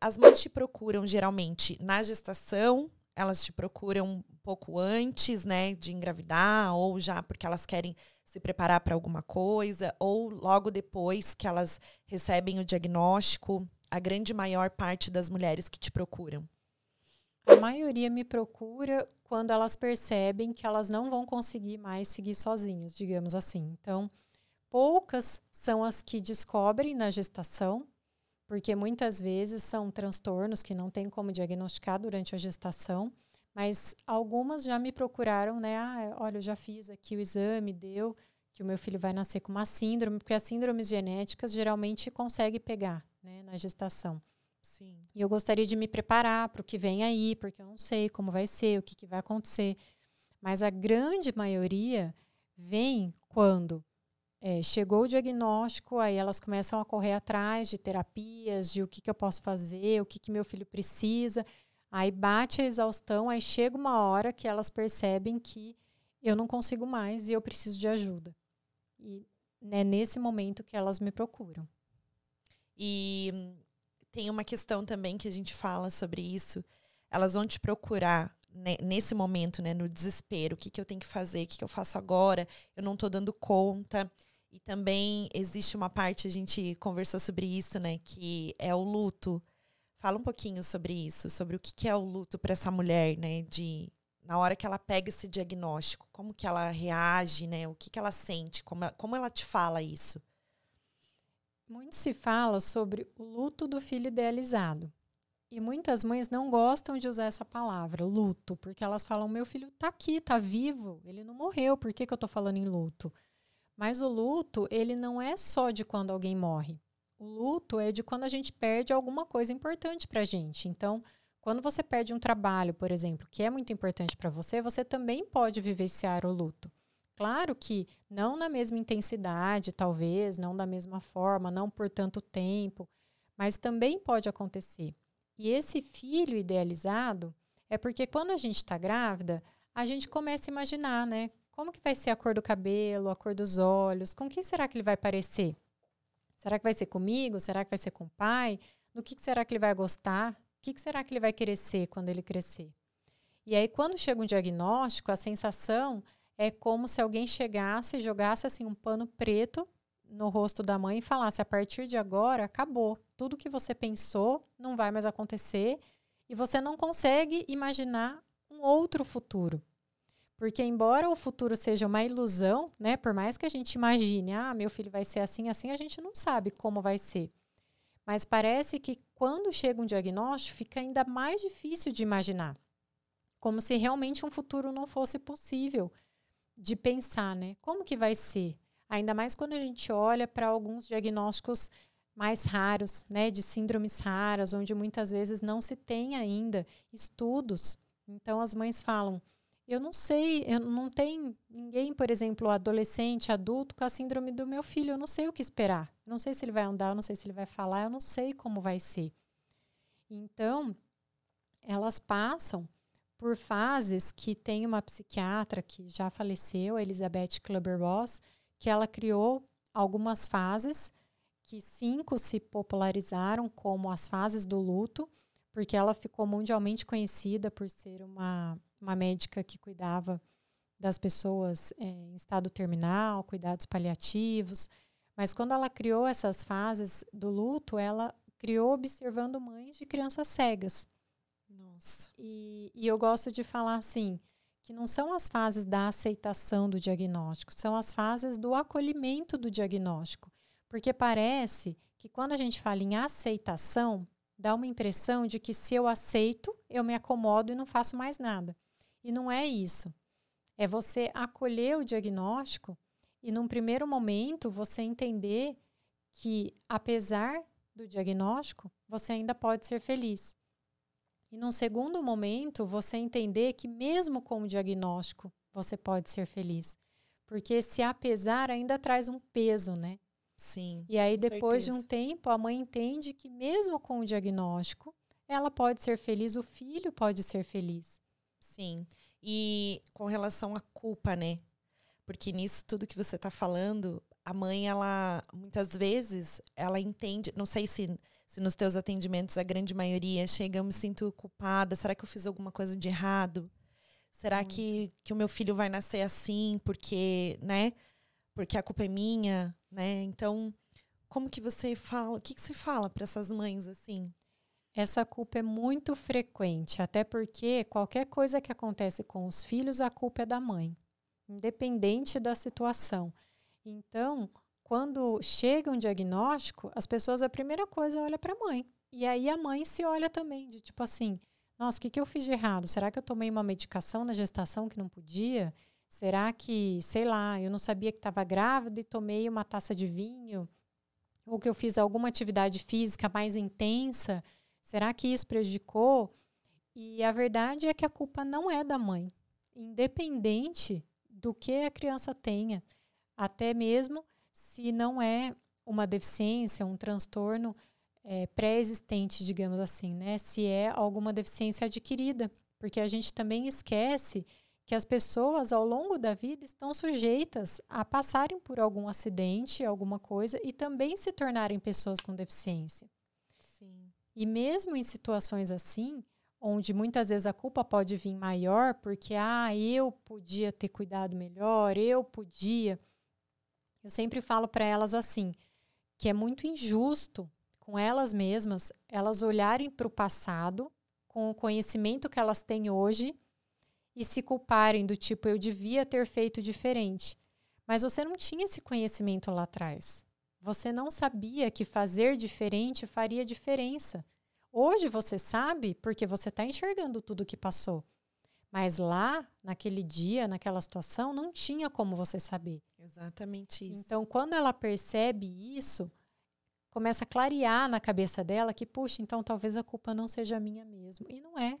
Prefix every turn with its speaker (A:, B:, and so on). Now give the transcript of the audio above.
A: as mães te procuram geralmente na gestação, elas te procuram um pouco antes, né, de engravidar, ou já porque elas querem se preparar para alguma coisa, ou logo depois que elas recebem o diagnóstico, a grande maior parte das mulheres que te procuram.
B: A maioria me procura quando elas percebem que elas não vão conseguir mais seguir sozinhas, digamos assim. Então, poucas são as que descobrem na gestação, porque muitas vezes são transtornos que não tem como diagnosticar durante a gestação, mas algumas já me procuraram, né? Ah, olha, eu já fiz aqui o exame, deu que o meu filho vai nascer com uma síndrome, porque as síndromes genéticas geralmente consegue pegar, né, na gestação.
A: Sim.
B: E eu gostaria de me preparar para o que vem aí, porque eu não sei como vai ser, o que, que vai acontecer. Mas a grande maioria vem quando é, chegou o diagnóstico, aí elas começam a correr atrás de terapias, de o que, que eu posso fazer, o que, que meu filho precisa. Aí bate a exaustão, aí chega uma hora que elas percebem que eu não consigo mais e eu preciso de ajuda. E é nesse momento que elas me procuram.
A: E tem uma questão também que a gente fala sobre isso. Elas vão te procurar né, nesse momento, né, no desespero. O que, que eu tenho que fazer? O que, que eu faço agora? Eu não estou dando conta. E também existe uma parte, a gente conversou sobre isso, né? Que é o luto. Fala um pouquinho sobre isso, sobre o que é o luto para essa mulher, né? De na hora que ela pega esse diagnóstico, como que ela reage, né? O que, que ela sente, como, como ela te fala isso?
B: Muito se fala sobre o luto do filho idealizado. E muitas mães não gostam de usar essa palavra, luto, porque elas falam: meu filho está aqui, está vivo, ele não morreu, por que, que eu estou falando em luto? Mas o luto, ele não é só de quando alguém morre. O luto é de quando a gente perde alguma coisa importante para a gente. Então, quando você perde um trabalho, por exemplo, que é muito importante para você, você também pode vivenciar o luto. Claro que não na mesma intensidade, talvez, não da mesma forma, não por tanto tempo, mas também pode acontecer. E esse filho idealizado é porque quando a gente está grávida, a gente começa a imaginar, né? Como que vai ser a cor do cabelo, a cor dos olhos? Com quem será que ele vai parecer? Será que vai ser comigo? Será que vai ser com o pai? No que, que será que ele vai gostar? O que, que será que ele vai querer ser quando ele crescer? E aí, quando chega um diagnóstico, a sensação é como se alguém chegasse e jogasse assim um pano preto no rosto da mãe e falasse: a partir de agora, acabou. Tudo que você pensou não vai mais acontecer e você não consegue imaginar um outro futuro. Porque embora o futuro seja uma ilusão, né, por mais que a gente imagine, ah, meu filho vai ser assim, assim, a gente não sabe como vai ser. Mas parece que quando chega um diagnóstico, fica ainda mais difícil de imaginar. Como se realmente um futuro não fosse possível de pensar, né? Como que vai ser? Ainda mais quando a gente olha para alguns diagnósticos mais raros, né, de síndromes raras, onde muitas vezes não se tem ainda estudos. Então as mães falam: eu não sei, eu não tem ninguém, por exemplo, adolescente, adulto com a síndrome do meu filho, eu não sei o que esperar. Eu não sei se ele vai andar, eu não sei se ele vai falar, eu não sei como vai ser. Então, elas passam por fases que tem uma psiquiatra que já faleceu, a Elizabeth Kluber-Ross, que ela criou algumas fases que cinco se popularizaram como as fases do luto, porque ela ficou mundialmente conhecida por ser uma uma médica que cuidava das pessoas é, em estado terminal, cuidados paliativos. Mas quando ela criou essas fases do luto, ela criou observando mães de crianças cegas.
A: Nossa.
B: E, e eu gosto de falar assim, que não são as fases da aceitação do diagnóstico, são as fases do acolhimento do diagnóstico. Porque parece que quando a gente fala em aceitação, dá uma impressão de que se eu aceito, eu me acomodo e não faço mais nada. E não é isso. É você acolher o diagnóstico e, num primeiro momento, você entender que, apesar do diagnóstico, você ainda pode ser feliz. E, num segundo momento, você entender que, mesmo com o diagnóstico, você pode ser feliz. Porque esse apesar ainda traz um peso, né?
A: Sim.
B: E aí, depois certeza. de um tempo, a mãe entende que, mesmo com o diagnóstico, ela pode ser feliz, o filho pode ser feliz.
A: Sim. E com relação à culpa, né? Porque nisso tudo que você está falando, a mãe, ela muitas vezes, ela entende, não sei se, se nos teus atendimentos a grande maioria chega, eu me sinto culpada, será que eu fiz alguma coisa de errado? Será que, que o meu filho vai nascer assim porque, né? Porque a culpa é minha, né? Então, como que você fala? O que, que você fala para essas mães assim?
B: Essa culpa é muito frequente, até porque qualquer coisa que acontece com os filhos, a culpa é da mãe, independente da situação. Então, quando chega um diagnóstico, as pessoas, a primeira coisa, olha para a mãe. E aí a mãe se olha também, de tipo assim, nossa, o que, que eu fiz de errado? Será que eu tomei uma medicação na gestação que não podia? Será que, sei lá, eu não sabia que estava grávida e tomei uma taça de vinho? Ou que eu fiz alguma atividade física mais intensa? Será que isso prejudicou? E a verdade é que a culpa não é da mãe, independente do que a criança tenha, até mesmo se não é uma deficiência, um transtorno é, pré-existente, digamos assim, né? Se é alguma deficiência adquirida, porque a gente também esquece que as pessoas ao longo da vida estão sujeitas a passarem por algum acidente, alguma coisa e também se tornarem pessoas com deficiência.
A: Sim.
B: E mesmo em situações assim, onde muitas vezes a culpa pode vir maior, porque ah, eu podia ter cuidado melhor, eu podia. Eu sempre falo para elas assim, que é muito injusto com elas mesmas, elas olharem para o passado com o conhecimento que elas têm hoje e se culparem do tipo eu devia ter feito diferente. Mas você não tinha esse conhecimento lá atrás. Você não sabia que fazer diferente faria diferença. Hoje você sabe porque você está enxergando tudo o que passou. Mas lá, naquele dia, naquela situação, não tinha como você saber.
A: Exatamente isso.
B: Então, quando ela percebe isso, começa a clarear na cabeça dela que, puxa, então talvez a culpa não seja minha mesmo. E não é.